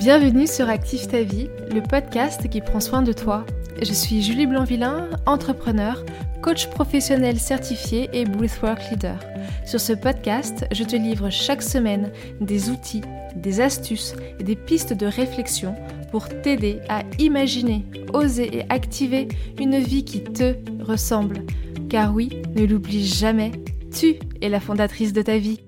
Bienvenue sur Active ta vie, le podcast qui prend soin de toi. Je suis Julie Blanvillain, entrepreneur, coach professionnel certifié et Breathwork Leader. Sur ce podcast, je te livre chaque semaine des outils, des astuces et des pistes de réflexion pour t'aider à imaginer, oser et activer une vie qui te ressemble. Car oui, ne l'oublie jamais, tu es la fondatrice de ta vie.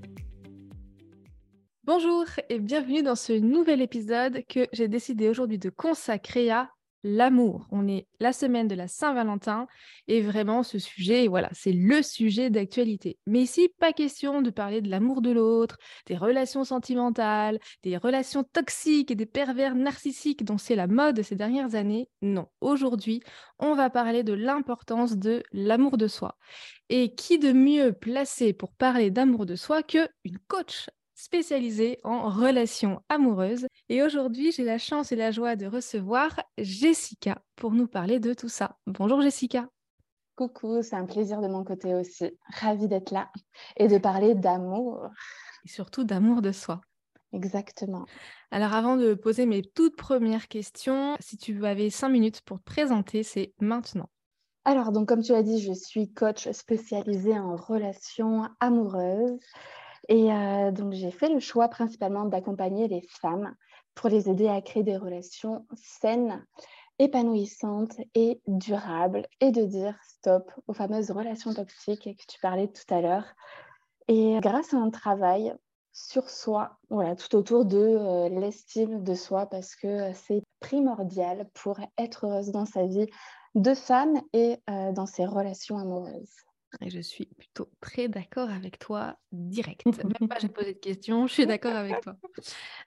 Bonjour et bienvenue dans ce nouvel épisode que j'ai décidé aujourd'hui de consacrer à l'amour. On est la semaine de la Saint-Valentin et vraiment ce sujet, voilà, c'est le sujet d'actualité. Mais ici, pas question de parler de l'amour de l'autre, des relations sentimentales, des relations toxiques et des pervers narcissiques dont c'est la mode ces dernières années. Non, aujourd'hui, on va parler de l'importance de l'amour de soi. Et qui de mieux placé pour parler d'amour de soi que une coach spécialisée en relations amoureuses. Et aujourd'hui, j'ai la chance et la joie de recevoir Jessica pour nous parler de tout ça. Bonjour Jessica. Coucou, c'est un plaisir de mon côté aussi. Ravie d'être là et de parler d'amour. Et surtout d'amour de soi. Exactement. Alors avant de poser mes toutes premières questions, si tu avais cinq minutes pour te présenter, c'est maintenant. Alors, donc comme tu l'as dit, je suis coach spécialisée en relations amoureuses. Et euh, donc, j'ai fait le choix principalement d'accompagner les femmes pour les aider à créer des relations saines, épanouissantes et durables et de dire stop aux fameuses relations toxiques que tu parlais tout à l'heure. Et grâce à un travail sur soi, voilà, tout autour de euh, l'estime de soi parce que c'est primordial pour être heureuse dans sa vie de femme et euh, dans ses relations amoureuses. Et je suis plutôt très d'accord avec toi direct. Même pas j'ai posé de questions, je suis d'accord avec toi.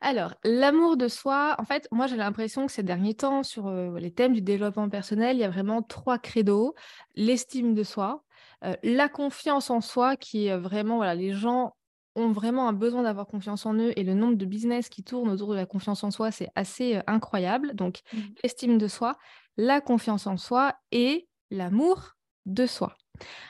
Alors, l'amour de soi, en fait, moi j'ai l'impression que ces derniers temps, sur euh, les thèmes du développement personnel, il y a vraiment trois credos. L'estime de soi, euh, la confiance en soi, qui est vraiment, voilà, les gens ont vraiment un besoin d'avoir confiance en eux et le nombre de business qui tournent autour de la confiance en soi, c'est assez euh, incroyable. Donc, mmh. l'estime de soi, la confiance en soi et l'amour de soi.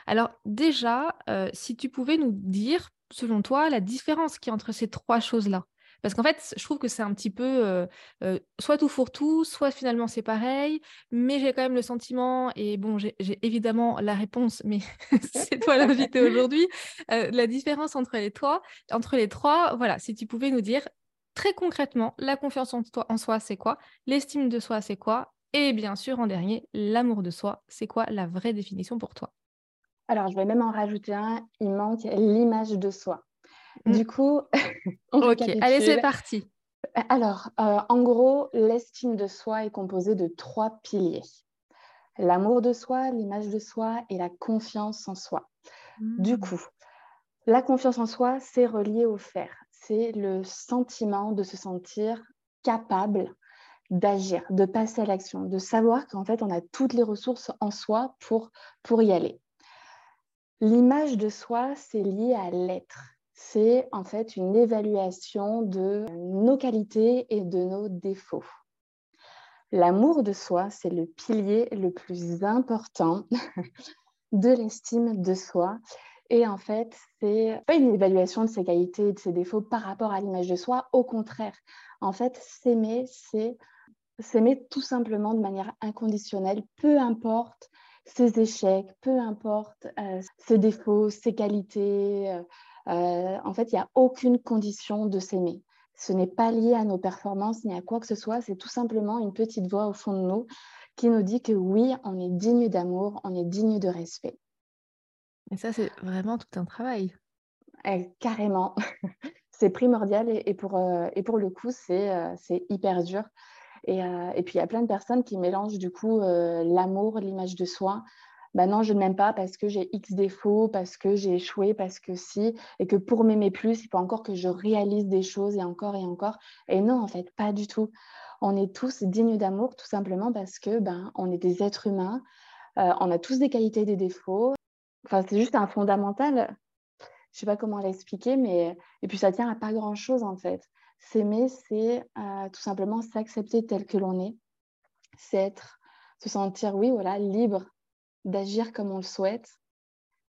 Alors déjà, euh, si tu pouvais nous dire, selon toi, la différence qui y entre ces trois choses-là? Parce qu'en fait, je trouve que c'est un petit peu euh, euh, soit tout pour tout, soit finalement c'est pareil, mais j'ai quand même le sentiment, et bon, j'ai évidemment la réponse, mais c'est toi l'invité aujourd'hui, la différence entre les, trois, entre les trois, voilà, si tu pouvais nous dire très concrètement, la confiance en, toi, en soi, c'est quoi? L'estime de soi, c'est quoi? Et bien sûr, en dernier, l'amour de soi, c'est quoi la vraie définition pour toi? Alors, je vais même en rajouter un. Il manque l'image de soi. Mm. Du coup, ok, allez, c'est parti. Alors, euh, en gros, l'estime de soi est composée de trois piliers. L'amour de soi, l'image de soi et la confiance en soi. Du mm. coup, la confiance en soi, c'est relié au faire. C'est le sentiment de se sentir capable d'agir, de passer à l'action, de savoir qu'en fait, on a toutes les ressources en soi pour, pour y aller. L'image de soi, c'est lié à l'être. C'est en fait une évaluation de nos qualités et de nos défauts. L'amour de soi, c'est le pilier le plus important de l'estime de soi. Et en fait, c'est pas une évaluation de ses qualités et de ses défauts par rapport à l'image de soi. Au contraire, en fait, s'aimer, c'est s'aimer tout simplement de manière inconditionnelle, peu importe ses échecs, peu importe euh, ses défauts, ses qualités. Euh, euh, en fait, il n'y a aucune condition de s'aimer. Ce n'est pas lié à nos performances ni à quoi que ce soit. C'est tout simplement une petite voix au fond de nous qui nous dit que oui, on est digne d'amour, on est digne de respect. Et ça, c'est vraiment tout un travail. Eh, carrément. c'est primordial et, pour, et pour le coup, c'est hyper dur. Euh, et, puis, il y a plein de personnes qui mélangent du coup euh, l'amour, l'image de soi. Ben non, je ne m'aime pas parce que j'ai X défauts, parce que j'ai échoué, parce que si, et que pour m'aimer plus, il faut encore que je réalise des choses et encore et encore. Et non, en fait, pas du tout. On est tous dignes d'amour tout simplement parce que ben, on est des êtres humains, euh, on a tous des qualités des défauts. Enfin, c'est juste un fondamental. Je ne sais pas comment l'expliquer, mais et puis ça tient à pas grand-chose en fait. S'aimer, c'est euh, tout simplement s'accepter tel que l'on est. C'est être, se sentir, oui, voilà, libre d'agir comme on le souhaite.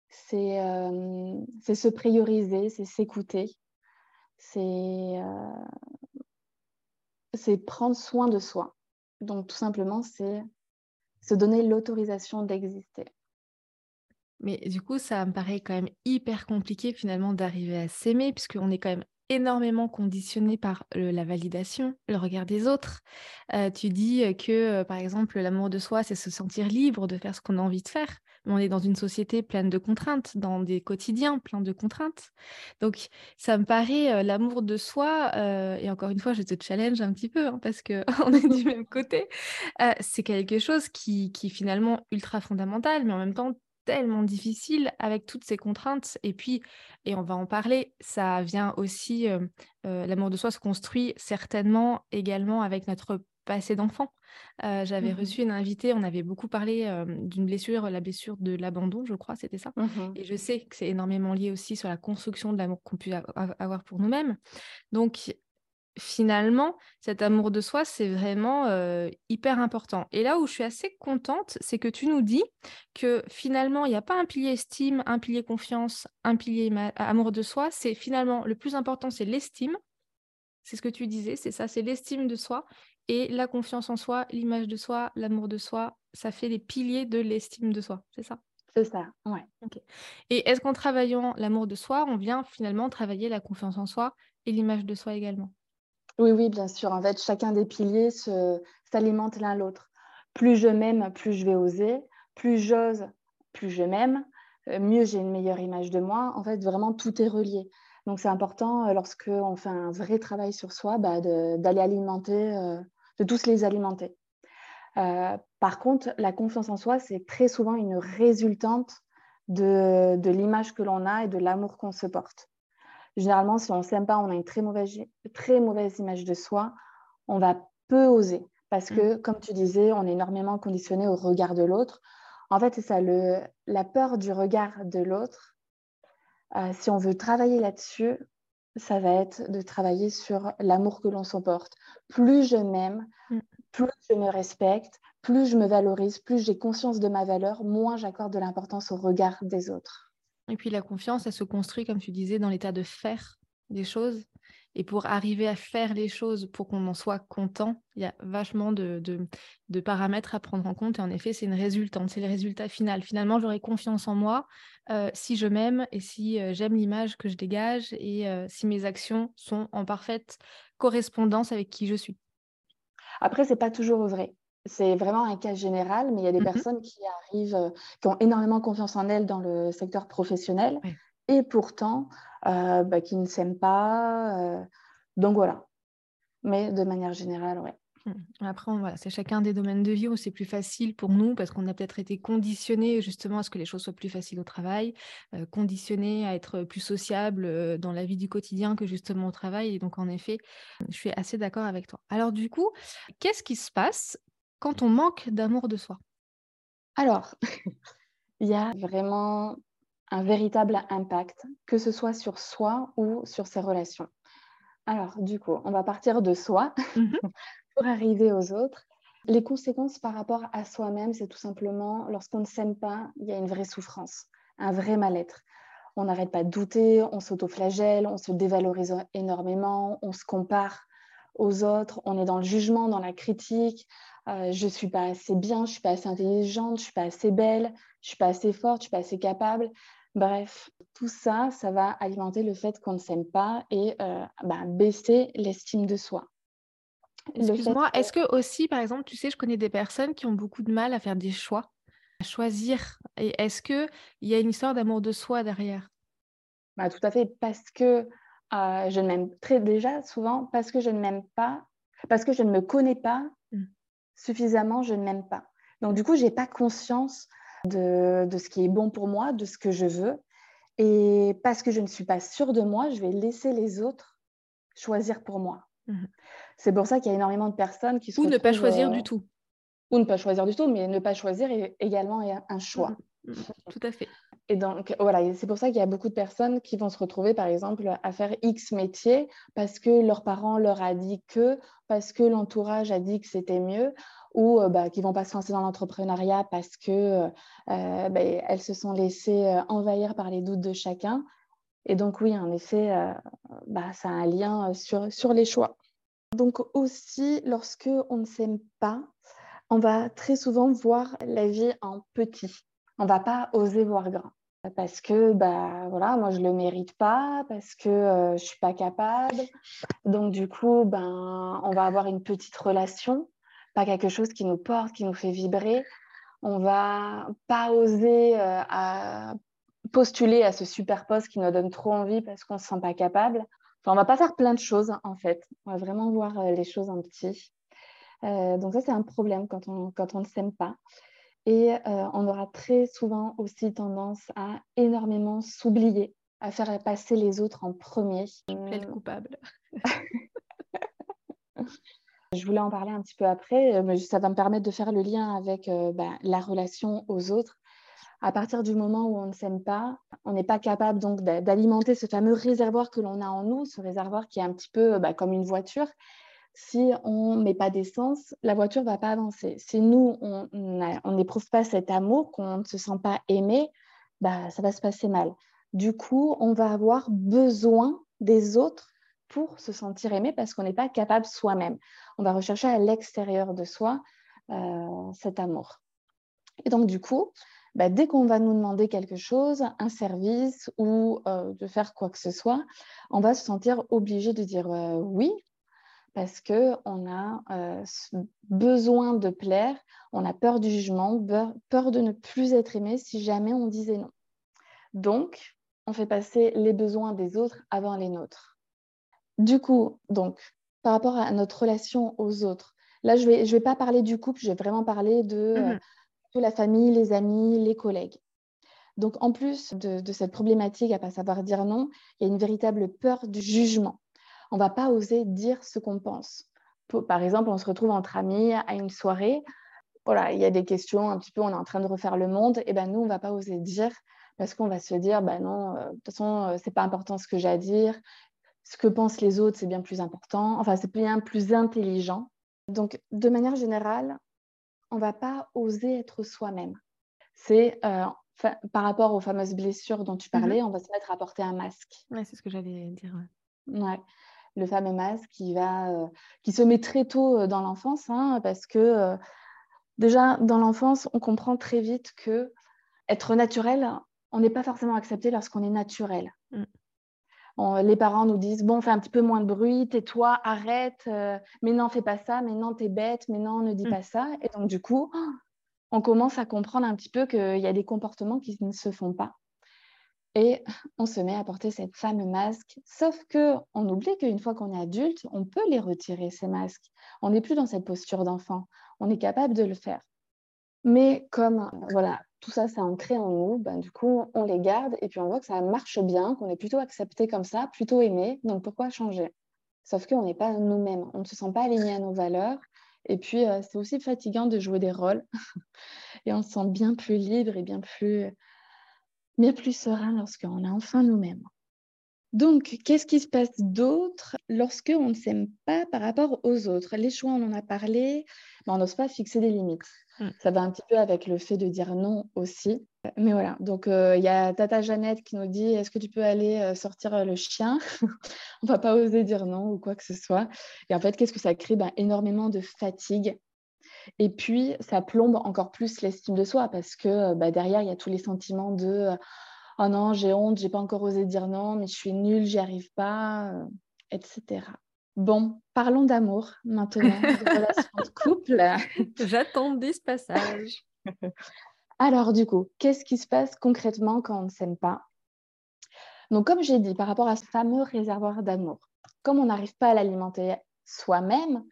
C'est euh, se prioriser, c'est s'écouter. C'est euh, c'est prendre soin de soi. Donc, tout simplement, c'est se donner l'autorisation d'exister. Mais du coup, ça me paraît quand même hyper compliqué finalement d'arriver à s'aimer, puisqu'on est quand même énormément conditionné par la validation, le regard des autres. tu dis que, par exemple, l'amour de soi, c'est se sentir libre de faire ce qu'on a envie de faire. Mais on est dans une société pleine de contraintes, dans des quotidiens pleins de contraintes. Donc, ça me paraît l'amour de soi, et encore une fois, je te challenge un petit peu, hein, parce qu'on est du même côté, c'est quelque chose qui, qui est finalement ultra fondamental, mais en même temps tellement difficile avec toutes ces contraintes. Et puis, et on va en parler, ça vient aussi, l'amour de soi se construit certainement également avec notre passé d'enfant. J'avais mmh reçu une invitée, on avait beaucoup parlé d'une blessure, la blessure de l'abandon, je crois, c'était ça. Mmh et je sais que c'est énormément lié aussi sur la construction de l'amour qu'on peut avoir pour nous-mêmes. Donc, finalement, cet amour de soi, c'est vraiment hyper important. Et là où je suis assez contente, c'est que tu nous dis que finalement, il n'y a pas un pilier estime, un pilier confiance, un pilier amour de soi. C'est finalement le plus important, c'est l'estime. C'est ce que tu disais, c'est ça, c'est l'estime de soi et la confiance en soi, l'image de soi, l'amour de soi. Ça fait les piliers de l'estime de soi, c'est ça? C'est ça, ouais. Et est-ce qu'en travaillant l'amour de soi, on vient finalement travailler la confiance en soi et l'image de soi également? Oui, oui, bien sûr. En fait, chacun des piliers s'alimente l'un l'autre. Plus je m'aime, plus je vais oser. Plus j'ose, plus je m'aime. Euh, mieux j'ai une meilleure image de moi. En fait, vraiment, tout est relié. Donc, c'est important, euh, lorsqu'on fait un vrai travail sur soi, bah, d'aller alimenter, euh, de tous les alimenter. par contre, la confiance en soi, c'est très souvent une résultante de l'image que l'on a et de l'amour qu'on se porte. Généralement, si on ne s'aime pas, on a une très mauvaise, très mauvaise image de soi, on va peu oser. Parce que, mm. comme tu disais, on est énormément conditionné au regard de l'autre. En fait, c'est ça, le, la peur du regard de l'autre. Euh, si on veut travailler là-dessus, ça va être de travailler sur l'amour que l'on s'emporte. Plus je m'aime, mm. plus je me respecte, plus je me valorise, plus j'ai conscience de ma valeur, moins j'accorde de l'importance au regard des autres. Et puis la confiance, elle se construit, comme tu disais, dans l'état de faire des choses. Et pour arriver à faire les choses, pour qu'on en soit content, il y a vachement de, paramètres à prendre en compte. Et en effet, c'est une résultante, c'est le résultat final. Finalement, j'aurai confiance en moi euh, si je m'aime et si euh, j'aime l'image que je dégage et euh, si mes actions sont en parfaite correspondance avec qui je suis. Après, c'est pas toujours vrai c'est vraiment un cas général, mais il y a des mmh personnes qui arrivent, euh, qui ont énormément confiance en elles dans le secteur professionnel et pourtant euh, bah, qui ne s'aiment pas. Euh, donc voilà. Mais de manière générale, ouais. Mmh. Après, voilà, c'est chacun des domaines de vie où c'est plus facile pour nous parce qu'on a peut-être été conditionné justement à ce que les choses soient plus faciles au travail, conditionné à être plus sociable dans la vie du quotidien que justement au travail. Et donc, en effet, je suis assez d'accord avec toi. Alors, du coup, qu'est-ce qui se passe quand on manque d'amour de soi Alors, il y a vraiment un véritable impact, que ce soit sur soi ou sur ses relations. Alors, du coup, on va partir de soi mmh pour arriver aux autres. Les conséquences par rapport à soi-même, c'est tout simplement, lorsqu'on ne s'aime pas, il y a une vraie souffrance, un vrai mal-être. On n'arrête pas de douter, on s'autoflagelle, on se dévalorise énormément, on se compare aux autres, on est dans le jugement, dans la critique, euh, je ne suis pas assez bien, je ne suis pas assez intelligente, je ne suis pas assez belle, je ne suis pas assez forte, je ne suis pas assez capable. Bref, tout ça, ça va alimenter le fait qu'on ne s'aime pas et euh, bah, baisser l'estime de soi. Excuse-moi, est-ce que aussi, par exemple, tu sais, je connais des personnes qui ont beaucoup de mal à faire des choix, à choisir. Et est-ce qu'il y a une histoire d'amour de soi derrière? Bah, Tout à fait, parce que euh, je ne m'aime très déjà souvent, parce que je ne m'aime pas, parce que je ne me connais pas, mmh suffisamment, je ne m'aime pas. Donc, du coup, je n'ai pas conscience de, ce qui est bon pour moi, de ce que je veux. Et parce que je ne suis pas sûre de moi, je vais laisser les autres choisir pour moi. Mhm. C'est pour ça qu'il y a énormément de personnes qui Ou ne pas choisir euh, du tout. Ou ne pas choisir du tout, mais ne pas choisir est également un choix. Mhm. Tout à fait. Et donc, voilà, c'est pour ça qu'il y a beaucoup de personnes qui vont se retrouver, par exemple, à faire X métier parce que leurs parents leur a dit que, parce que l'entourage a dit que c'était mieux, ou euh, bah, qui vont pas se lancer dans l'entrepreneuriat parce que euh, euh, bah, elles se sont laissées envahir par les doutes de chacun. Et donc, oui, en effet, bah, ça a un lien sur, sur les choix. Donc aussi, lorsque on ne s'aime pas, on va très souvent voir la vie en petit. On va pas oser voir grand parce que bah voilà moi je le mérite pas parce que euh, je suis pas capable. Donc du coup ben on va avoir une petite relation pas quelque chose qui nous porte qui nous fait vibrer. On va pas oser euh, postuler à ce super poste qui nous donne trop envie parce qu'on se sent pas capable. Enfin on va pas faire plein de choses en fait. On va vraiment voir euh, les choses en petit. Donc ça c'est un problème quand on quand on ne s'aime pas et euh, on aura très souvent aussi tendance à énormément s'oublier, à faire passer les autres en premier. Je coupable. Je voulais en parler un petit peu après, euh, mais ça va me permettre de faire le lien avec euh, bah, la relation aux autres. À partir du moment où on ne s'aime pas, on n'est pas capable donc d'alimenter ce fameux réservoir que l'on a en nous, ce réservoir qui est un petit peu bah, comme une voiture si on ne met pas d'essence, la voiture ne va pas avancer. Si nous, on n'éprouve pas cet amour, qu'on ne se sent pas aimé, bah, ça va se passer mal. Du coup, on va avoir besoin des autres pour se sentir aimé parce qu'on n'est pas capable soi-même. On va rechercher à l'extérieur de soi euh, cet amour. Et donc, du coup, bah, dès qu'on va nous demander quelque chose, un service ou euh, de faire quoi que ce soit, on va se sentir obligé de dire euh, oui, parce qu'on a euh, besoin de plaire, on a peur du jugement, peur de ne plus être aimé si jamais on disait non. Donc, on fait passer les besoins des autres avant les nôtres. Du coup, donc, par rapport à notre relation aux autres, là, je ne vais, je vais pas parler du couple, je vais vraiment parler de, euh, mmh la famille, les amis, les collègues. Donc, en plus de, de cette problématique à ne pas savoir dire non, il y a une véritable peur du jugement on va pas oser dire ce qu'on pense. Par exemple, on se retrouve entre amis à une soirée, voilà, il y a des questions un petit peu, on est en train de refaire le monde, et ben nous, on va pas oser dire parce qu'on va se dire, ben non, euh, de toute façon, euh, c'est pas important ce que j'ai à dire, ce que pensent les autres, c'est bien plus important, enfin, c'est bien plus intelligent. Donc, de manière générale, on va pas oser être soi-même. C'est euh, par rapport aux fameuses blessures dont tu mmh parlais, on va se mettre à porter un masque. Ouais, c'est ce que j'allais dire. Ouais le fameux masque qui, va, euh, qui se met très tôt euh, dans l'enfance, hein, parce que euh, déjà dans l'enfance, on comprend très vite que être naturel, on n'est pas forcément accepté lorsqu'on est naturel. Mm. les parents nous disent bon, fais un petit peu moins de bruit, tais-toi, arrête, mais non, fais pas ça, mais non, t'es bête, mais non, ne dis mm. pas ça. Et donc, du coup, on commence à comprendre un petit peu qu'il y a des comportements qui ne se font pas et on se met à porter cette fameux masque. Sauf que on oublie qu'une fois qu'on est adulte, on peut les retirer ces masques. On n'est plus dans cette posture d'enfant. On est capable de le faire. Mais comme voilà, tout ça, c'est ancré en nous, ben, du coup, on les garde et puis on voit que ça marche bien, qu'on est plutôt accepté comme ça, plutôt aimé. Donc pourquoi changer? Sauf qu'on n'est pas nous-mêmes. On ne se sent pas aligné à nos valeurs. Et puis, euh, c'est aussi fatigant de jouer des rôles. et on se sent bien plus libre et bien plus bien plus serein lorsqu'on est enfin nous-mêmes. Donc, qu'est-ce qui se passe d'autre lorsque on ne s'aime pas par rapport aux autres? Les choix, on en a parlé, mais on n'ose pas fixer des limites. Hmm. Ça va un petit peu avec le fait de dire non aussi. Mais voilà, donc euh, il y a Tata Jeannette qui nous dit est-ce que tu peux aller euh, sortir euh, le chien? On va pas oser dire non ou quoi que ce soit. Et en fait, qu'est-ce que ça crée? Ben, Énormément de fatigue et puis, ça plombe encore plus l'estime de soi parce que bah, derrière, il y a tous les sentiments de oh non, j'ai honte, j'ai pas encore osé dire non, mais je suis nulle, j'y arrive pas, euh, etc. Bon, parlons d'amour maintenant, de relations de couple. J'attendais ce passage. Alors, du coup, qu'est-ce qui se passe concrètement quand on ne s'aime pas? Donc, comme j'ai dit, par rapport à ce fameux réservoir d'amour, comme on n'arrive pas à l'alimenter soi-même,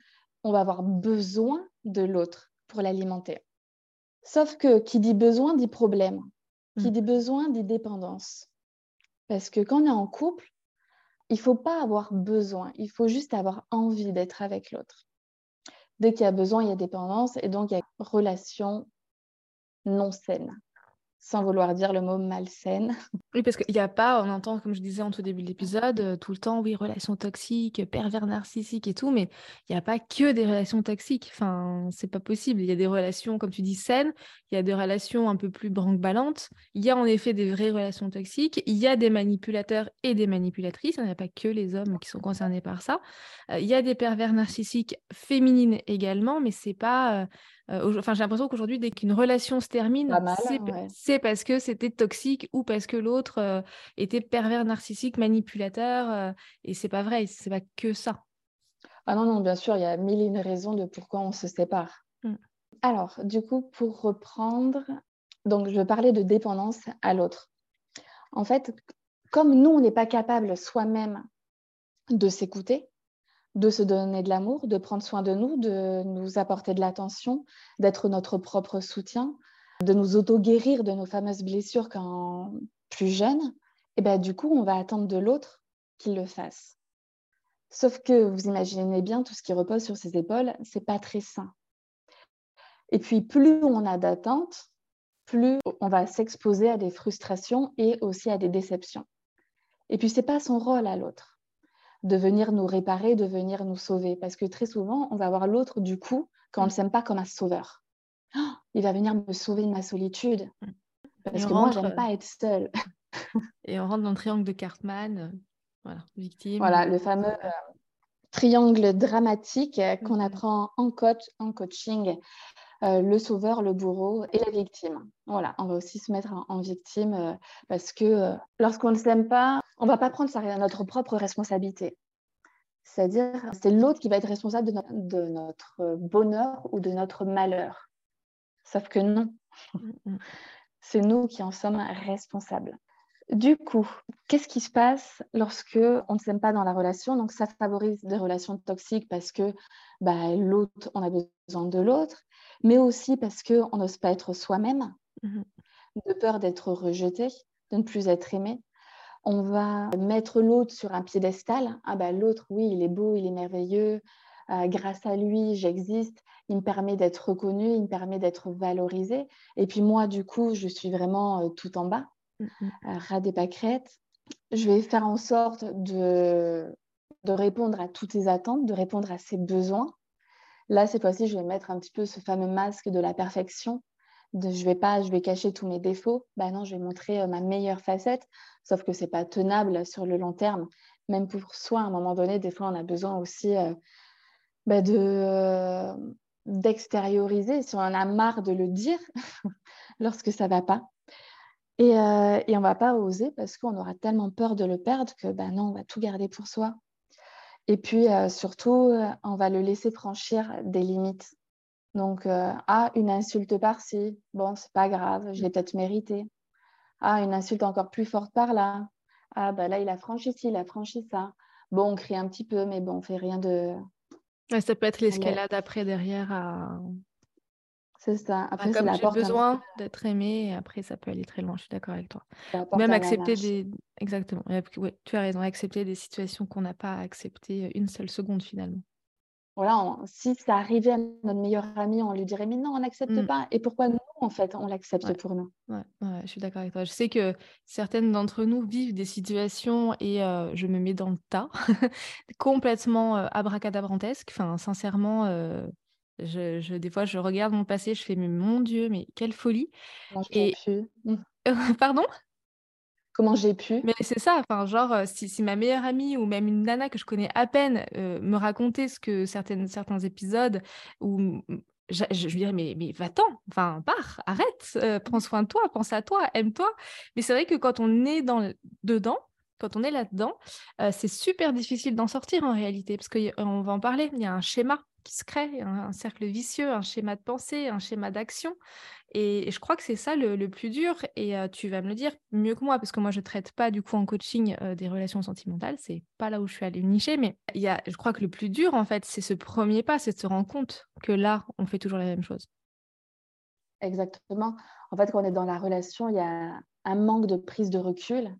on va avoir besoin de l'autre pour l'alimenter. Sauf que qui dit besoin dit problème. Qui mm. dit besoin dit dépendance. Parce que quand on est en couple, il ne faut pas avoir besoin, il faut juste avoir envie d'être avec l'autre. Dès qu'il y a besoin, il y a dépendance et donc il y a relation non saine. Sans vouloir dire le mot malsaine. Oui, parce qu'il n'y a pas, on entend, comme je disais en tout début de l'épisode, euh, tout le temps, oui, relations toxiques, pervers narcissiques et tout, mais il n'y a pas que des relations toxiques. Enfin, c'est pas possible. Il y a des relations, comme tu dis, saines, il y a des relations un peu plus branque-ballantes. Il y a en effet des vraies relations toxiques. Il y a des manipulateurs et des manipulatrices. Il n'y a pas que les hommes qui sont concernés par ça. Euh, il y a des pervers narcissiques féminines également, mais c'est pas. Euh, enfin, j'ai l'impression qu'aujourd'hui, dès qu'une relation se termine, c'est parce que c'était toxique ou parce que l'autre euh, était pervers, narcissique, manipulateur. Euh, et c'est pas vrai, c'est pas que ça. Ah non, non, bien sûr, il y a mille et une raisons de pourquoi on se sépare. Mmh. Alors, du coup, pour reprendre, donc je parlais de dépendance à l'autre. En fait, comme nous, on n'est pas capable soi-même de s'écouter, de se donner de l'amour, de prendre soin de nous, de nous apporter de l'attention, d'être notre propre soutien, de nous auto-guérir de nos fameuses blessures quand plus jeunes, et bien du coup, on va attendre de l'autre qu'il le fasse. Sauf que vous imaginez bien, tout ce qui repose sur ses épaules, c'est pas très sain. Et puis, plus on a d'attentes, plus on va s'exposer à des frustrations et aussi à des déceptions. Et puis, c'est pas son rôle à l'autre de venir nous réparer, de venir nous sauver. Parce que très souvent, on va voir l'autre, du coup, quand on ne s'aime pas comme un sauveur. Oh, il va venir me sauver de ma solitude. Mm. Parce que moi, j'aime pas être seule. Et on rentre dans le triangle de Cartman. Euh, voilà, victime. Voilà, le fameux euh, triangle dramatique euh, qu'on mm. apprend en coach, en coaching. Le sauveur, le bourreau et la victime. Voilà, on va aussi se mettre en, victime parce que lorsqu'on ne s'aime pas, on ne va pas prendre à notre propre responsabilité. C'est-à-dire, c'est l'autre qui va être responsable de, notre bonheur ou de notre malheur. Sauf que non. Mm, mm. C'est nous qui en sommes responsables. Du coup, qu'est-ce qui se passe lorsque on ne s'aime pas dans la relation? Donc, ça favorise des relations toxiques parce que bah, l'autre, on a besoin de l'autre, mais aussi parce qu'on n'ose pas être soi-même, mm-hmm. de peur d'être rejeté, de ne plus être aimé on va mettre l'autre sur un piédestal. Ah ben l'autre, oui, il est beau, il est merveilleux. Euh, grâce à lui, j'existe. Il me permet d'être reconnu, il me permet d'être valorisé. Et puis moi, du coup, je suis vraiment euh, tout en bas, mmh euh, ras des pâquerettes. Je vais faire en sorte de, de répondre à toutes ses attentes, de répondre à ses besoins. Là, cette fois-ci, je vais mettre un petit peu ce fameux masque de la perfection je vais pas, je vais cacher tous mes défauts. Bah non, je vais montrer euh, ma meilleure facette. Sauf que c'est pas tenable sur le long terme. Même pour soi, à un moment donné, des fois, on a besoin aussi euh, bah, de euh, d'extérioriser. Si on en a marre de le dire lorsque ça va pas. Et, et on va pas oser parce qu'on aura tellement peur de le perdre que bah non, on va tout garder pour soi. Et puis surtout, on va le laisser franchir des limites. Donc, euh, ah, une insulte par-ci, bon, c'est pas grave, je l'ai peut-être mérité. Ah, une insulte encore plus forte par là. Ah, bah là, il a franchi ci, il a franchi ça. Bon, on crie un petit peu, mais bon, on fait rien de. ça peut être l'escalade après, derrière. À... C'est ça. Après, c'est la j'ai besoin d'être aimé, et après, ça peut aller très loin, je suis d'accord avec toi. Même accepter des. Exactement. Tu as raison, accepter des situations qu'on n'a pas acceptées une seule seconde, finalement voilà, si ça arrivait à notre meilleur ami, on lui dirait mais non, on n'accepte mmh. pas. Et pourquoi nous, en fait, on l'accepte pour nous? Ouais, je suis d'accord avec toi. Je sais que certaines d'entre nous vivent des situations et euh, je me mets dans le tas, complètement euh, abracadabrantesque. Enfin, sincèrement, euh, je, des fois, je regarde mon passé, je fais mais mon Dieu, mais quelle folie. et... Pardon? Comment j'ai pu? Mais c'est ça, enfin, genre, euh, si, si, ma meilleure amie ou même une nana que je connais à peine euh, me racontait ce que certaines, certains épisodes, je, je, lui dirais, mais, mais va-t'en, enfin, pars, arrête, euh, prends soin de toi, pense à toi, aime-toi. Mais c'est vrai que quand on est dans, dedans, quand on est là-dedans, c'est super difficile d'en sortir en réalité, parce qu'on va en parler, il y a un schéma qui se crée, un, cercle vicieux, un schéma de pensée, un schéma d'action. Et, je crois que c'est ça le, plus dur. Et tu vas me le dire mieux que moi, parce que moi, je ne traite pas du coup en coaching des relations sentimentales. C'est pas là où je suis allée nicher, mais y a, je crois que le plus dur, en fait, c'est ce premier pas, c'est de se rendre compte que là, on fait toujours la même chose. Exactement. En fait, quand on est dans la relation, il y a un manque de prise de recul.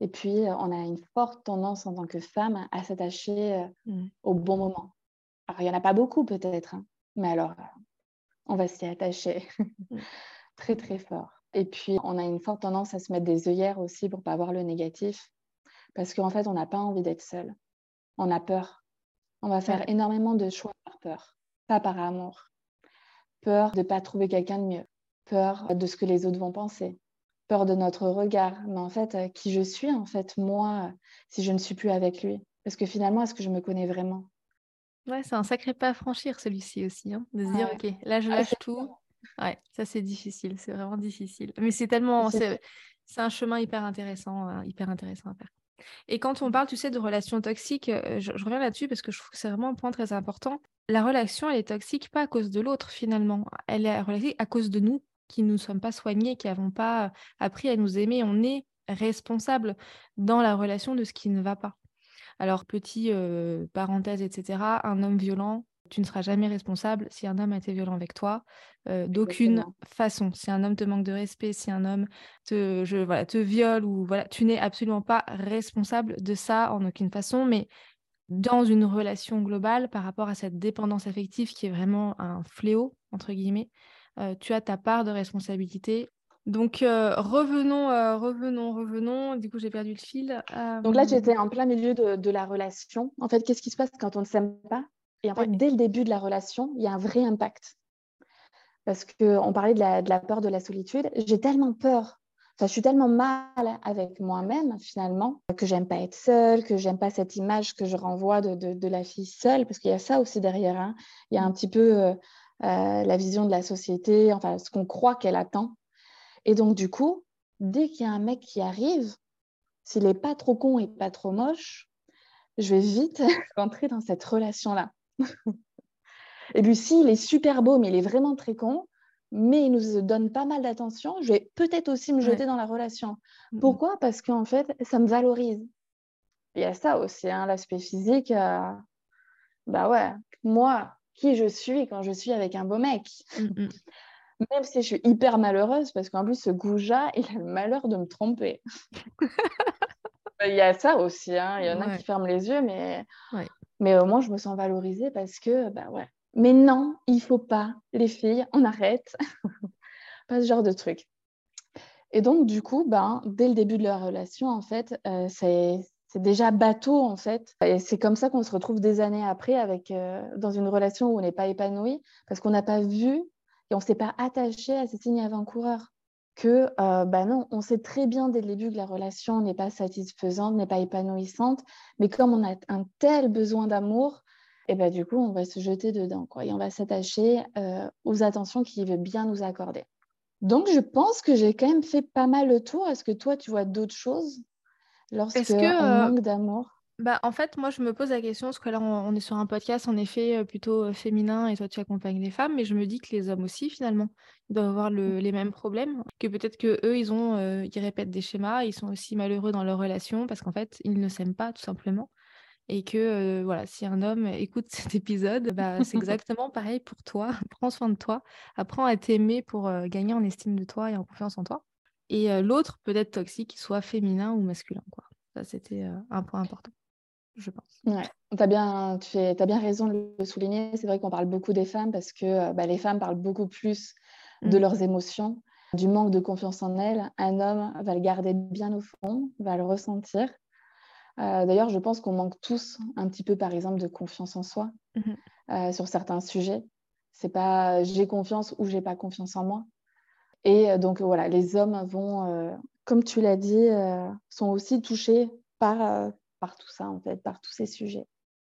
Et puis, on a une forte tendance en tant que femme à s'attacher mmh. au bon moment. Alors, il n'y en a pas beaucoup peut-être, hein, mais alors, on va s'y attacher mmh. très, très fort. Et puis, on a une forte tendance à se mettre des œillères aussi pour pas voir le négatif. Parce qu'en fait, on n'a pas envie d'être seul. On a peur. On va faire énormément de choix par peur, pas par amour. Peur de ne pas trouver quelqu'un de mieux. Peur de ce que les autres vont penser. Peur de notre regard. Mais en fait, euh, qui je suis, en fait, moi, si je ne suis plus avec lui? Parce que finalement, est-ce que je me connais vraiment? Ouais, c'est un sacré pas à franchir celui-ci aussi, hein, de se dire, ok, là je ah, lâche tout. Ouais, ça c'est difficile, c'est vraiment difficile. Mais c'est tellement, c'est un chemin hyper intéressant, euh, hyper intéressant à faire. Et quand on parle, tu sais, de relations toxiques, euh, je, reviens là-dessus parce que je trouve que c'est vraiment un point très important. La relation, elle est toxique pas à cause de l'autre finalement. Elle est toxique à cause de nous qui ne nous sommes pas soignés, qui n'avons pas appris à nous aimer. On est responsable dans la relation de ce qui ne va pas. Alors, petit euh, parenthèse, etc., un homme violent, tu ne seras jamais responsable si un homme a été violent avec toi, euh, d'aucune façon. Si un homme te manque de respect, si un homme te, je, voilà, te viole, ou voilà, tu n'es absolument pas responsable de ça en aucune façon, mais dans une relation globale par rapport à cette dépendance affective qui est vraiment un fléau, entre guillemets, euh, tu as ta part de responsabilité. Donc euh, revenons, revenons, revenons. Du coup, j'ai perdu le fil. Donc là, j'étais en plein milieu de, de, la relation. En fait, qu'est-ce qui se passe quand on ne s'aime pas? Et en fait, dès le début de la relation, il y a un vrai impact. Parce qu'on parlait de la, peur de la solitude. J'ai tellement peur, enfin, je suis tellement mal avec moi-même, finalement, que j'aime pas être seule, que j'aime pas cette image que je renvoie de, la fille seule, parce qu'il y a ça aussi derrière. Hein. Il y a un petit peu euh, euh, la vision de la société, enfin, ce qu'on croit qu'elle attend. Et donc, du coup, dès qu'il y a un mec qui arrive, s'il n'est pas trop con et pas trop moche, je vais vite rentrer dans cette relation-là. et Lucie, il est super beau, mais il est vraiment très con. Mais il nous donne pas mal d'attention. Je vais peut-être aussi me jeter dans la relation. Pourquoi? Parce qu'en fait, ça me valorise. Il y a ça aussi, hein, l'aspect physique. Euh, bah ouais, moi, qui je suis quand je suis avec un beau mec. Même si je suis hyper malheureuse, parce qu'en plus, ce goujat, il a le malheur de me tromper. il y a ça aussi. Hein. Il y en a qui ferment les yeux, mais mais au moins, je me sens valorisée parce que, bah ouais. Mais non, il faut pas, les filles, on arrête. pas ce genre de truc. Et donc, du coup, ben, dès le début de leur relation, en fait, euh, c'est déjà bateau, en fait. Et c'est comme ça qu'on se retrouve des années après avec, euh, dans une relation où on n'est pas épanoui parce qu'on n'a pas vu et on ne s'est pas attaché à ces signes avant-coureurs que euh, bah non, on sait très bien dès le début que la relation n'est pas satisfaisante, n'est pas épanouissante, mais comme on a un tel besoin d'amour, et bah, du coup, on va se jeter dedans quoi, et on va s'attacher euh, aux attentions qu'il veut bien nous accorder. Donc, je pense que j'ai quand même fait pas mal le tour. Est-ce que toi, tu vois d'autres choses lorsque on euh, manque d'amour? Bah, en fait, moi, je me pose la question, parce que là, on, est sur un podcast, en effet, plutôt féminin, et toi, tu accompagnes les femmes, mais je me dis que les hommes aussi, finalement, ils doivent avoir mmh. les mêmes problèmes, que peut-être que eux, ils ont, ils répètent des schémas, ils sont aussi malheureux dans leur relation, parce qu'en fait, ils ne s'aiment pas, tout simplement. Et que, voilà, si un homme écoute cet épisode, bah, c'est exactement pareil pour toi. Prends soin de toi, apprends à t'aimer pour gagner en estime de toi et en confiance en toi. Et l'autre peut être toxique, soit féminin ou masculin, quoi. Ça, c'était un point important je pense. Ouais. Tu as, bien, tu as bien raison de le souligner. C'est vrai qu'on parle beaucoup des femmes parce que euh, bah, les femmes parlent beaucoup plus de mm. leurs émotions, du manque de confiance en elles. Un homme va le garder bien au fond, va le ressentir. Euh, d'ailleurs, je pense qu'on manque tous un petit peu, par exemple, de confiance en soi mm-hmm. euh, sur certains sujets. C'est pas j'ai confiance ou j'ai pas confiance en moi. Et donc voilà, les hommes vont, comme tu l'as dit, sont aussi touchés par, par tout ça, en fait, par tous ces sujets.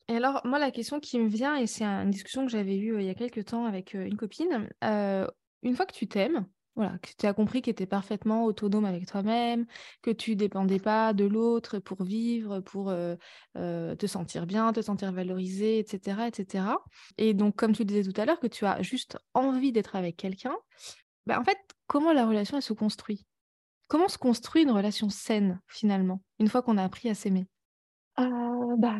Et alors, moi, la question qui me vient, et c'est une discussion que j'avais eue il y a quelques temps avec une copine, une fois que tu t'aimes, voilà, que tu as compris que tu parfaitement autonome avec toi-même, que tu dépendais pas de l'autre pour vivre, pour te sentir bien, te sentir valorisé, etc., etc. Et donc, comme tu disais tout à l'heure, que tu as juste envie d'être avec quelqu'un, bah, en fait, comment la relation elle se construit? Comment se construit une relation saine finalement, une fois qu'on a appris à s'aimer? Euh, bah,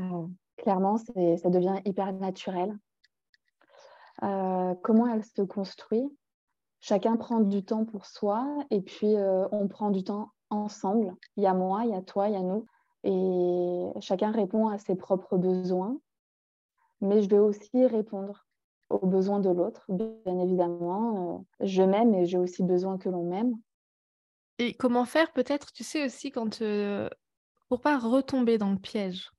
clairement, ça devient hyper naturel. Euh, comment elle se construit? Chacun prend du temps pour soi et puis euh, on prend du temps ensemble. Il y a moi, il y a toi, il y a nous. Et chacun répond à ses propres besoins. Mais je vais aussi répondre aux besoins de l'autre, bien évidemment. je m'aime et j'ai aussi besoin que l'on m'aime. Et comment faire peut-être, tu sais aussi, quand euh, pour pas retomber dans le piège.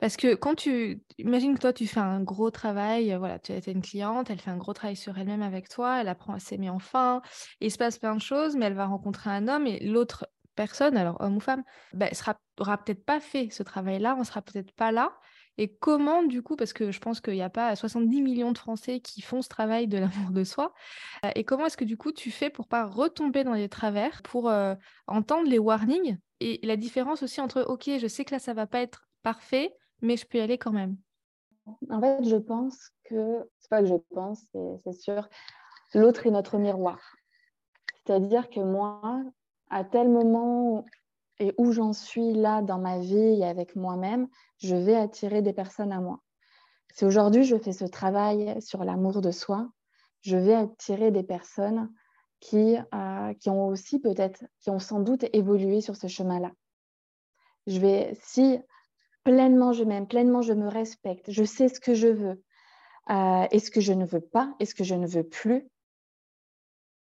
Parce que quand tu imagines que toi tu fais un gros travail, euh, voilà, tu as une cliente, elle fait un gros travail sur elle-même avec toi, elle apprend à s'aimer enfin, il se passe plein de choses, mais elle va rencontrer un homme et l'autre personne, alors homme ou femme, bah, sera peut-être pas fait ce travail-là, on sera peut-être pas là. Et comment, du coup, parce que je pense qu'il n'y a pas 70 millions de Français qui font ce travail de l'amour de soi, euh, et comment est-ce que du coup tu fais pour pas retomber dans les travers, pour euh, entendre les warnings et la différence aussi entre, ok, je sais que là ça va pas être parfait, mais je peux y aller quand même. En fait, je pense que, c'est pas que je pense, c'est sûr, l'autre est notre miroir. C'est-à-dire que moi, à tel moment et où j'en suis là dans ma vie et avec moi-même, je vais attirer des personnes à moi. Si aujourd'hui je fais ce travail sur l'amour de soi, je vais attirer des personnes qui, euh, qui ont aussi peut-être, qui ont sans doute évolué sur ce chemin-là. Je vais, si pleinement je m'aime, pleinement je me respecte, je sais ce que je veux euh, et ce que je ne veux pas et ce que je ne veux plus,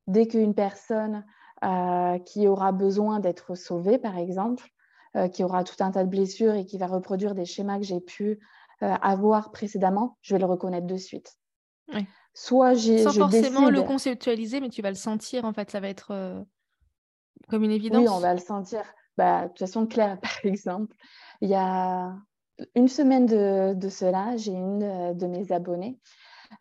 dès qu'une personne euh, qui aura besoin d'être sauvée, par exemple, euh, qui aura tout un tas de blessures et qui va reproduire des schémas que j'ai pu avoir précédemment, je vais le reconnaître de suite. Soit j'ai, Sans forcément le conceptualiser, mais tu vas le sentir, en fait, ça va être comme une évidence. Oui, on va le sentir. Bah, de toute façon, Claire, par exemple, il y a une semaine de, de cela, j'ai une de mes abonnées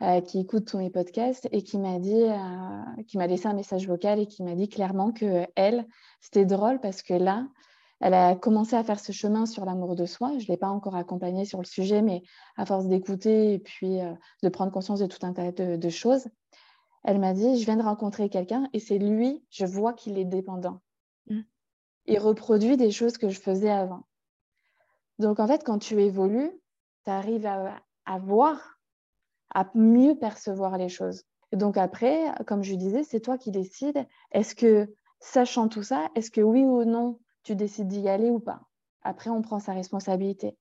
euh, qui écoute tous mes podcasts et qui m'a dit, euh, qui m'a laissé un message vocal et qui m'a dit clairement que elle, c'était drôle parce que là, elle a commencé à faire ce chemin sur l'amour de soi. Je ne l'ai pas encore accompagnée sur le sujet, mais à force d'écouter et puis euh, de prendre conscience de tout un tas de, choses, elle m'a dit, je viens de rencontrer quelqu'un et c'est lui, je vois qu'il est dépendant. Mmh. Il reproduit des choses que je faisais avant. Donc en fait, quand tu évolues, tu arrives à, à voir à mieux percevoir les choses. Et donc après, comme je disais, c'est toi qui décides. Est-ce que, sachant tout ça, est-ce que oui ou non, tu décides d'y aller ou pas Après, on prend sa responsabilité.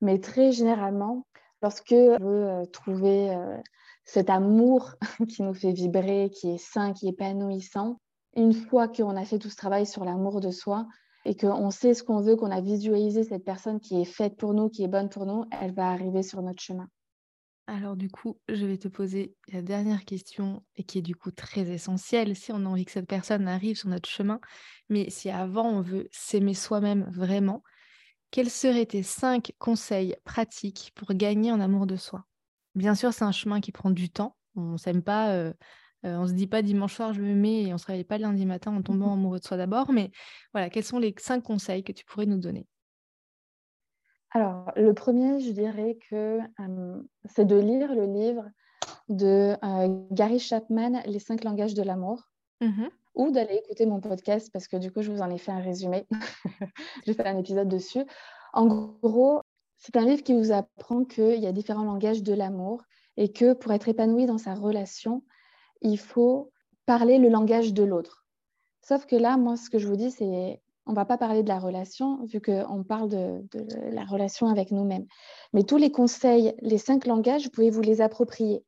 Mais très généralement, lorsque on veut euh, trouver euh, cet amour qui nous fait vibrer, qui est sain, qui est épanouissant, une fois qu'on a fait tout ce travail sur l'amour de soi et qu'on sait ce qu'on veut, qu'on a visualisé cette personne qui est faite pour nous, qui est bonne pour nous, elle va arriver sur notre chemin. Alors du coup, je vais te poser la dernière question et qui est du coup très essentielle si on a envie que cette personne arrive sur notre chemin. Mais si avant on veut s'aimer soi-même vraiment, quels seraient tes cinq conseils pratiques pour gagner en amour de soi? Bien sûr, c'est un chemin qui prend du temps. On s'aime pas, euh, euh, on se dit pas dimanche soir je me mets et on se réveille pas lundi matin en tombant amoureux de soi d'abord. Mais voilà, quels sont les cinq conseils que tu pourrais nous donner? Alors, le premier, je dirais que euh, c'est de lire le livre de euh, Gary Chapman, Les cinq langages de l'amour, mmh ou d'aller écouter mon podcast parce que du coup, je vous en ai fait un résumé. J'ai fait un épisode dessus. En gros, c'est un livre qui vous apprend qu'il y a différents langages de l'amour et que pour être épanoui dans sa relation, il faut parler le langage de l'autre. Sauf que là, moi, ce que je vous dis, c'est on ne va pas parler de la relation, vu qu'on parle de, la relation avec nous-mêmes. Mais tous les conseils, les cinq langages, vous pouvez vous les approprier.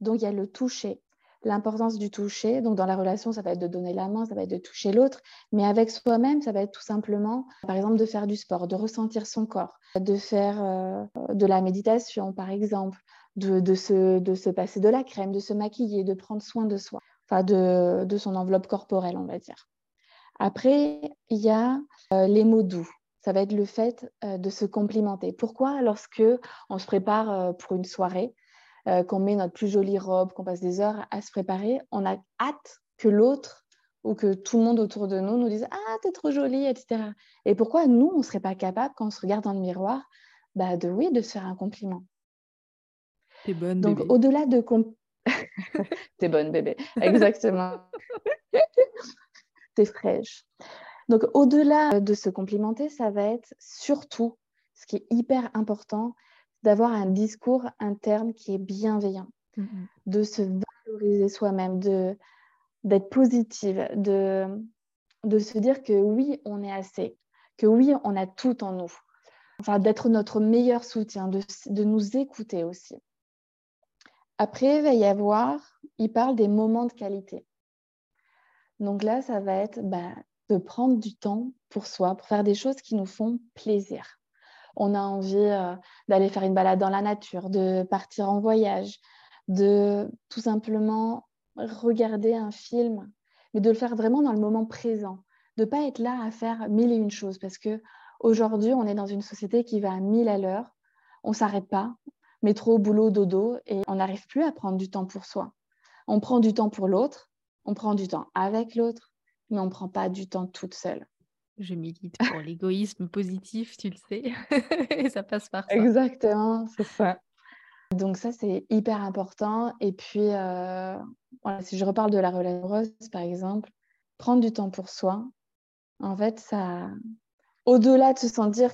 Donc, il y a le toucher, l'importance du toucher. Donc, dans la relation, ça va être de donner la main, ça va être de toucher l'autre. Mais avec soi-même, ça va être tout simplement, par exemple, de faire du sport, de ressentir son corps, de faire euh, de la méditation, par exemple, de, se, de se passer de la crème, de se maquiller, de prendre soin de soi, enfin, de son enveloppe corporelle, on va dire. Après, il y a euh, les mots doux. Ça va être le fait euh, de se complimenter. Pourquoi Lorsque on se prépare euh, pour une soirée, qu'on met notre plus jolie robe, qu'on passe des heures à se préparer, on a hâte que l'autre ou que tout le monde autour de nous nous dise Ah, t'es trop jolie, etc. Et pourquoi nous, on ne serait pas capable, quand on se regarde dans le miroir, bah, de oui, de se faire un compliment T'es bonne, Donc, au-delà de. T'es bonne, bébé. Exactement. fraîche. Donc, au-delà de se complimenter, ça va être surtout, ce qui est hyper important, d'avoir un discours interne qui est bienveillant, mm-hmm. de se valoriser soi-même, de, d'être positive, de, de se dire que oui, on est assez, que oui, on a tout en nous. Enfin, d'être notre meilleur soutien, de, de nous écouter aussi. Après, il va y avoir, il parle des moments de qualité. Donc là, ça va être bah, de prendre du temps pour soi, pour faire des choses qui nous font plaisir. On a envie euh, d'aller faire une balade dans la nature, de partir en voyage, de tout simplement regarder un film, mais de le faire vraiment dans le moment présent, de ne pas être là à faire mille et une choses, parce que aujourd'hui, on est dans une société qui va à mille à l'heure, on ne s'arrête pas, métro, boulot, dodo, et on n'arrive plus à prendre du temps pour soi. On prend du temps pour l'autre, on prend du temps avec l'autre, mais on ne prend pas du temps toute seule. Je milite pour l'égoïsme positif, tu le sais, et ça passe par ça. Exactement, c'est ça. Donc ça, c'est hyper important. Et puis, euh, voilà, si je reparle de la relation amoureuse, par exemple, prendre du temps pour soi, en fait, ça, au-delà de se sentir,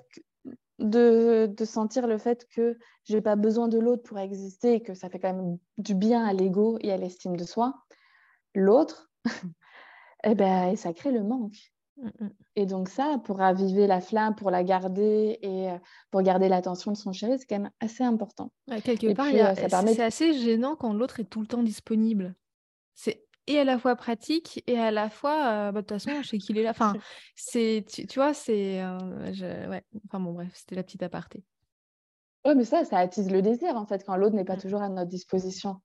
de, de sentir le fait que je n'ai pas besoin de l'autre pour exister et que ça fait quand même du bien à l'ego et à l'estime de soi, l'autre, eh ben, ça crée le manque. Mm, mm. Et donc ça, pour raviver la flamme, pour la garder et euh, pour garder l'attention de son chéri, c'est quand même assez important. quelque part, euh, c'est assez gênant quand l'autre est tout le temps disponible. C'est et à la fois pratique et à la fois, euh, bah, de toute façon, je sais qu'il est là. Enfin, c'est, tu, vois, c'est... ouais. Enfin bon, bref, c'était la petite aparté. Oui, mais ça, ça attise le désir, en fait, quand l'autre n'est pas mm. toujours à notre disposition.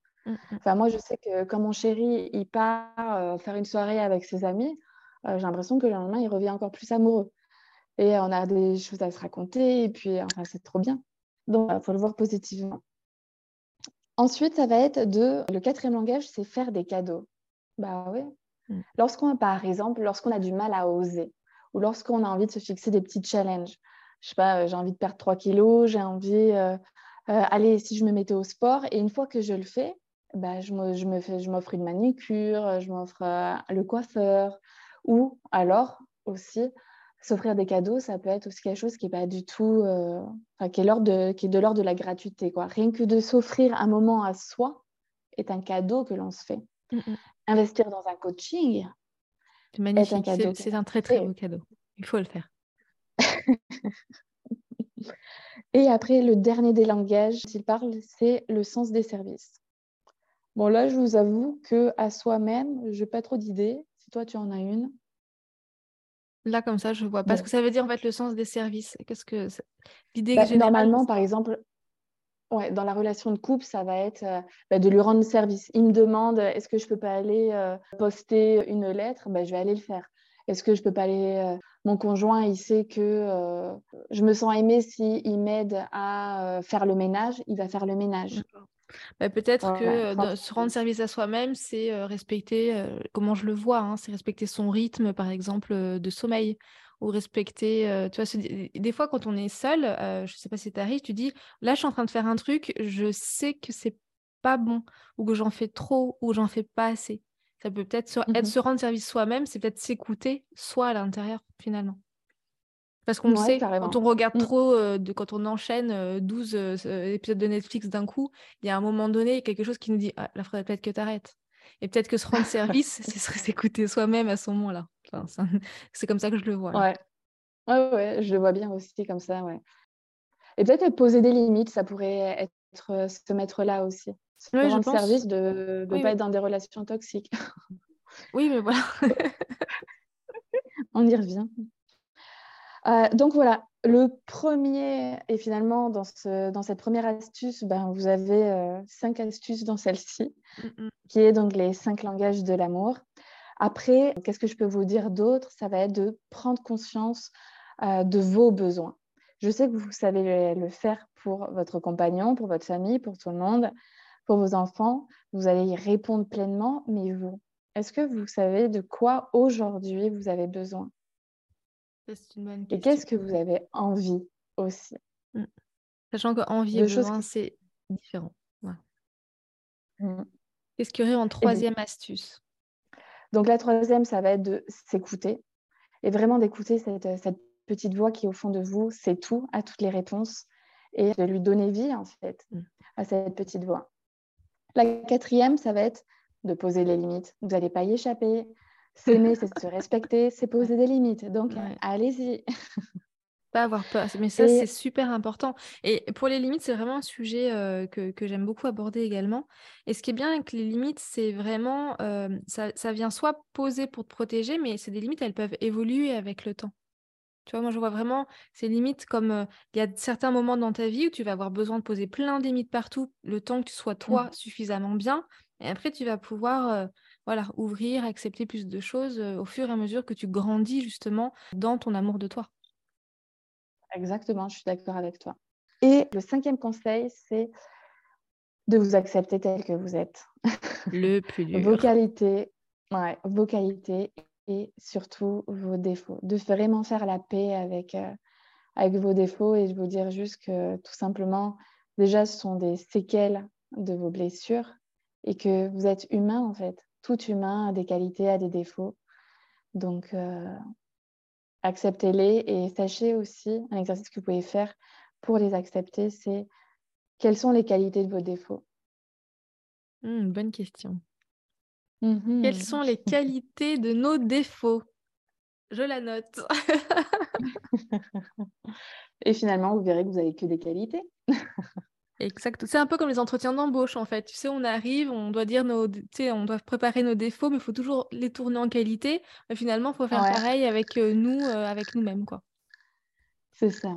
Enfin, moi, je sais que quand mon chéri, il part faire une soirée avec ses amis, euh, j'ai l'impression que le lendemain, il revient encore plus amoureux. Et on a des choses à se raconter, et puis enfin, c'est trop bien. Donc, il faut le voir positivement. Ensuite, ça va être de. Le quatrième langage, c'est faire des cadeaux. Bah oui. Mm. Lorsqu'on, par exemple, lorsqu'on a du mal à oser, ou lorsqu'on a envie de se fixer des petits challenges, je sais pas, euh, j'ai envie de perdre 3 kilos, j'ai envie, euh, allez, si je me mettais au sport, et une fois que je le fais, bah, je, me, je, je m'offre une manicure, je m'offre le coiffeur, ou alors aussi, s'offrir des cadeaux, ça peut être aussi quelque chose qui est pas du tout, euh, qui, est de, qui est de l'ordre de la gratuité. Quoi. Rien que de s'offrir un moment à soi est un cadeau que l'on se fait. Mm, mm. Investir dans un coaching c'est magnifique. C'est un très très beau cadeau. Il faut le faire. Et après, le dernier des langages s'il parle, c'est le sens des services. Bon, là, je vous avoue que à soi-même, je n'ai pas trop d'idées. Si toi, tu en as une. Là, comme ça, je vois pas ce que ça veut dire en fait le sens des services. Qu'est-ce que l'idée bah, Normalement, par exemple, ouais, dans la relation de couple, ça va être euh, bah, de lui rendre service. Il me demande est-ce que je peux pas aller euh, poster une lettre? Bah, Je vais aller le faire. Est-ce que je peux pas aller euh, Mon conjoint, il sait que je me sens aimée s'il m'aide à faire le ménage, il va faire le ménage. Bah, peut-être que se rendre service à soi-même, c'est respecter, comment je le vois, hein, c'est respecter son rythme, par exemple, de sommeil, ou respecter, tu vois, des fois quand on est seul, je ne sais pas si tu arrives, tu dis, là, je suis en train de faire un truc, je sais que c'est pas bon, ou que j'en fais trop, ou j'en fais pas assez. Ça peut peut-être être mmh se rendre service soi-même, c'est peut-être s'écouter soi à l'intérieur, finalement. Parce qu'on sait, quand on regarde mmh. trop, euh, de, quand on enchaîne 12 euh, euh, épisodes de Netflix d'un coup, il y a un moment donné quelque chose qui nous dit ah, là, faudrait peut-être que tu arrêtes. Et peut-être que se rendre service, ce serait s'écouter soi-même à ce moment-là. c'est comme ça que je le vois. Ouais. ouais. Ouais, je le vois bien aussi comme ça. Ouais. Et peut-être poser des limites, ça pourrait être se mettre là aussi. Se rendre service de ne pas être dans des relations toxiques. oui, mais voilà. on y revient. Euh, donc voilà, le premier, et finalement dans, cette première astuce, ben, vous avez euh, cinq astuces dans celle-ci, mm, qui est donc les cinq langages de l'amour. Après, qu'est-ce que je peux vous dire d'autre? Ça va être de prendre conscience euh, de vos besoins. Je sais que vous savez le, faire pour votre compagnon, pour votre famille, pour tout le monde, pour vos enfants. Vous allez y répondre pleinement, mais vous, est-ce que vous savez de quoi aujourd'hui vous avez besoin? Et qu'est-ce que vous avez envie aussi mmh. Sachant que envie et besoin, c'est différent. Mmh. Qu'est-ce qu'il y aurait en troisième astuce? Donc la troisième, ça va être de s'écouter et vraiment d'écouter cette, cette, petite voix qui est au fond de vous, c'est tout, à toutes les réponses et de lui donner vie en fait mmh. à cette petite voix. La quatrième, ça va être de poser les limites. Vous n'allez pas y échapper. S'aimer, c'est se respecter, c'est poser des limites. Donc, allez-y. Pas avoir peur. Mais ça, c'est super important. Et pour les limites, c'est vraiment un sujet que, j'aime beaucoup aborder également. Et ce qui est bien avec les limites, c'est vraiment, ça, ça, vient soit poser pour te protéger, mais c'est des limites, elles peuvent évoluer avec le temps. Tu vois, moi, je vois vraiment ces limites comme il y a certains moments dans ta vie où tu vas avoir besoin de poser plein de limites partout, le temps que tu sois toi mmh. suffisamment bien. Et après, tu vas pouvoir voilà, ouvrir, accepter plus de choses au fur et à mesure que tu grandis justement dans ton amour de toi. Exactement, je suis d'accord avec toi. Et le cinquième conseil, c'est de vous accepter tel que vous êtes. Le plus dur. vos qualités, ouais, vos qualités et surtout vos défauts. De vraiment faire la paix avec, euh, avec vos défauts et de vous dire juste que tout simplement, déjà, ce sont des séquelles de vos blessures et que vous êtes humain en fait. Tout humain a des qualités, a des défauts. Donc, euh, acceptez-les et sachez aussi, un exercice que vous pouvez faire pour les accepter, c'est quelles sont les qualités de vos défauts mmh, Bonne question. Quelles mmh sont les qualités de nos défauts? Je la note. Et finalement, vous verrez que vous n'avez que des qualités. Exact. C'est un peu comme les entretiens d'embauche en fait. Tu sais, on arrive, on doit dire nos, tu sais, on doit préparer nos défauts, mais il faut toujours les tourner en qualité. Mais finalement, il faut faire pareil avec euh, nous, euh, avec nous-mêmes, quoi. C'est ça.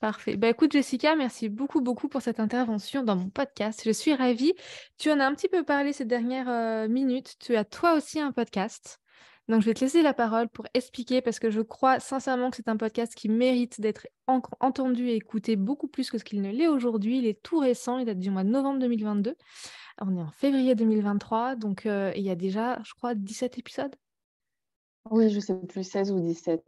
Parfait. Bah, écoute, Jessica, merci beaucoup, beaucoup pour cette intervention dans mon podcast. Je suis ravie. Tu en as un petit peu parlé ces dernières euh, minutes. Tu as toi aussi un podcast. Donc, je vais te laisser la parole pour expliquer parce que je crois sincèrement que c'est un podcast qui mérite d'être entendu et écouté beaucoup plus que ce qu'il ne l'est aujourd'hui. Il est tout récent, il date du mois de novembre 2022. On est en février 2023, donc euh, il y a déjà, je crois, 17 épisodes. Oui, je sais plus, 16 ou 17.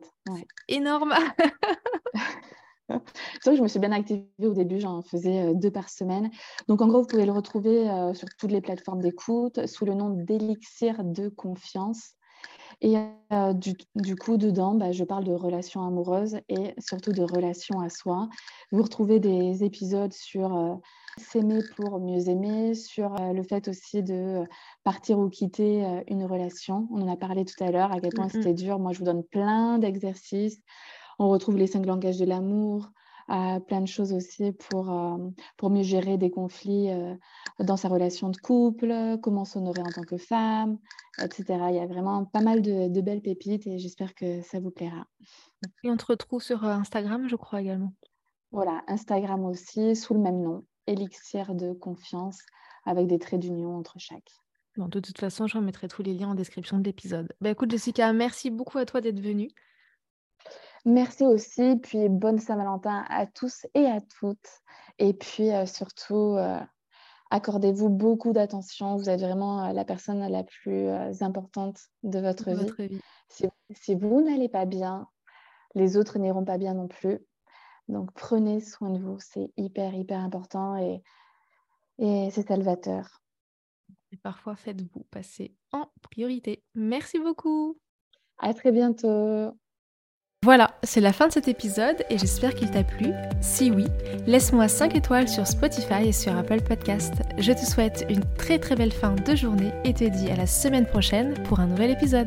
Énorme C'est vrai que je me suis bien activée au début, j'en faisais euh, deux par semaine. Donc en gros, vous pouvez le retrouver euh, sur toutes les plateformes d'écoute sous le nom d'Élixir de confiance. Et euh, du, coup, dedans, bah, je parle de relations amoureuses et surtout de relations à soi. Vous retrouvez des épisodes sur s'aimer pour mieux aimer, sur le fait aussi de partir ou quitter une relation. On en a parlé tout à l'heure, à quel point c'était dur. Moi, je vous donne plein d'exercices on retrouve les cinq langages de l'amour, euh, plein de choses aussi pour, euh, pour mieux gérer des conflits euh, dans sa relation de couple, comment s'honorer en tant que femme, etc. Il y a vraiment pas mal de, belles pépites et j'espère que ça vous plaira. Et on te retrouve sur Instagram, je crois également. Voilà, Instagram aussi, sous le même nom, Élixir de confiance, avec des traits d'union entre chaque. Bon, de toute façon, je remettrai tous les liens en description de l'épisode. Bah, écoute, Jessica, merci beaucoup à toi d'être venue. Merci aussi, puis bonne Saint-Valentin à tous et à toutes. Et puis euh, surtout, euh, accordez-vous beaucoup d'attention. Vous êtes vraiment euh, la personne la plus importante de votre, vie. Si, vous n'allez pas bien, les autres n'iront pas bien non plus. Donc prenez soin de vous, c'est hyper, hyper important et, et c'est salvateur. Et parfois, faites-vous passer en priorité. Merci beaucoup. À très bientôt. Voilà, c'est la fin de cet épisode et j'espère qu'il t'a plu. Si oui, laisse-moi 5 étoiles sur Spotify et sur Apple Podcast. Je te souhaite une très très belle fin de journée et te dis à la semaine prochaine pour un nouvel épisode.